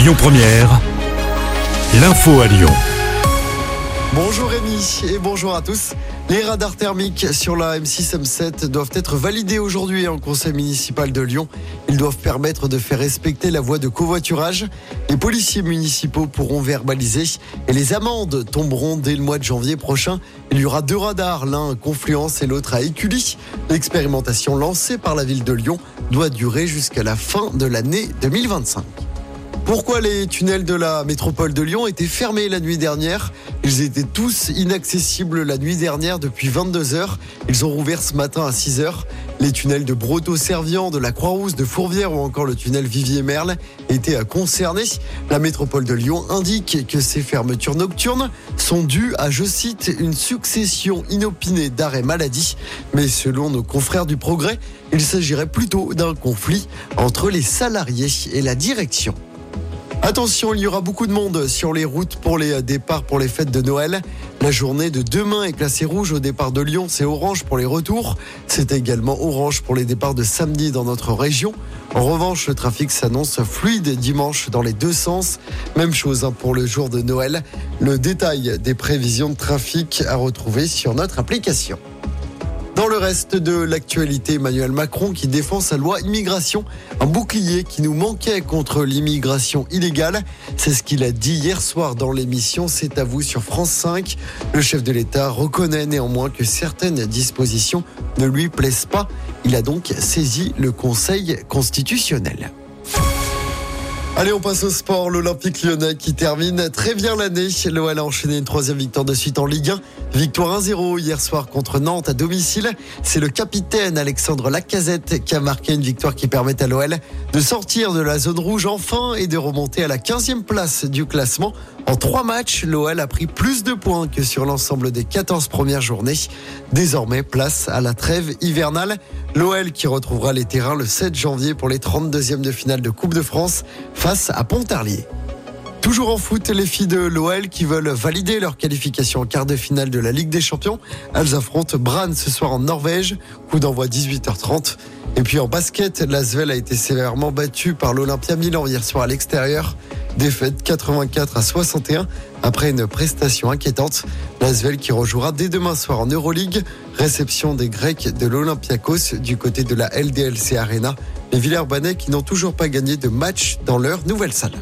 Lyon Première, l'info à Lyon. Bonjour Rémi et bonjour à tous. Les radars thermiques sur la M6 M7 doivent être validés aujourd'hui en conseil municipal de Lyon. Ils doivent permettre de faire respecter la voie de covoiturage. Les policiers municipaux pourront verbaliser et les amendes tomberont dès le mois de janvier prochain. Il y aura deux radars, l'un à Confluence et l'autre à Écully. L'expérimentation lancée par la ville de Lyon doit durer jusqu'à la fin de l'année 2025. Pourquoi les tunnels de la métropole de Lyon étaient fermés la nuit dernière Ils étaient tous inaccessibles la nuit dernière depuis 22 heures. Ils ont rouvert ce matin à 6 heures. Les tunnels de Broto-Servian, de la Croix-Rousse, de Fourvière ou encore le tunnel Vivier-Merle étaient concernés. La métropole de Lyon indique que ces fermetures nocturnes sont dues à, je cite, une succession inopinée d'arrêts maladie. Mais selon nos confrères du Progrès, il s'agirait plutôt d'un conflit entre les salariés et la direction. Attention, il y aura beaucoup de monde sur les routes pour les départs pour les fêtes de Noël. La journée de demain est classée rouge au départ de Lyon, c'est orange pour les retours. C'est également orange pour les départs de samedi dans notre région. En revanche, le trafic s'annonce fluide dimanche dans les deux sens. Même chose hein, pour le jour de Noël. Le détail des prévisions de trafic à retrouver sur notre application. Le reste de l'actualité, Emmanuel Macron qui défend sa loi immigration, un bouclier qui nous manquait contre l'immigration illégale. C'est ce qu'il a dit hier soir dans l'émission C'est à vous sur France 5. Le chef de l'État reconnaît néanmoins que certaines dispositions ne lui plaisent pas. Il a donc saisi le Conseil constitutionnel. Allez, on passe au sport. L'Olympique lyonnais qui termine très bien l'année. L'OL a enchaîné une troisième victoire de suite en Ligue 1. Victoire 1-0 hier soir contre Nantes à domicile. C'est le capitaine Alexandre Lacazette qui a marqué une victoire qui permet à l'OL de sortir de la zone rouge enfin et de remonter à la 15e place du classement. En trois matchs, l'OL a pris plus de points que sur l'ensemble des 14 premières journées. Désormais, place à la trêve hivernale. L'OL qui retrouvera les terrains le 7 janvier pour les 32e de finale de Coupe de France face à Pontarlier. Toujours en foot, les filles de l'OL qui veulent valider leur qualification en quart de finale de la Ligue des Champions. Elles affrontent Brann ce soir en Norvège. Coup d'envoi 18h30. Et puis en basket, l'Asvel a été sévèrement battu par l'Olympia Milan hier soir à l'extérieur. Défaite 84 à 61 après une prestation inquiétante. L'Asvel qui rejouera dès demain soir en Euroleague. Réception des Grecs de l'Olympiakos du côté de la LDLC Arena. Les Villers-Banais qui n'ont toujours pas gagné de match dans leur nouvelle salle.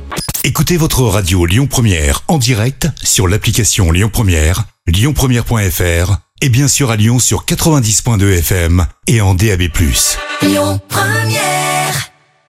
Écoutez votre radio Lyon Première en direct sur l'application Lyon Première, lyonpremière.fr et bien sûr à Lyon sur 90.2 FM et en DAB+. Lyon Première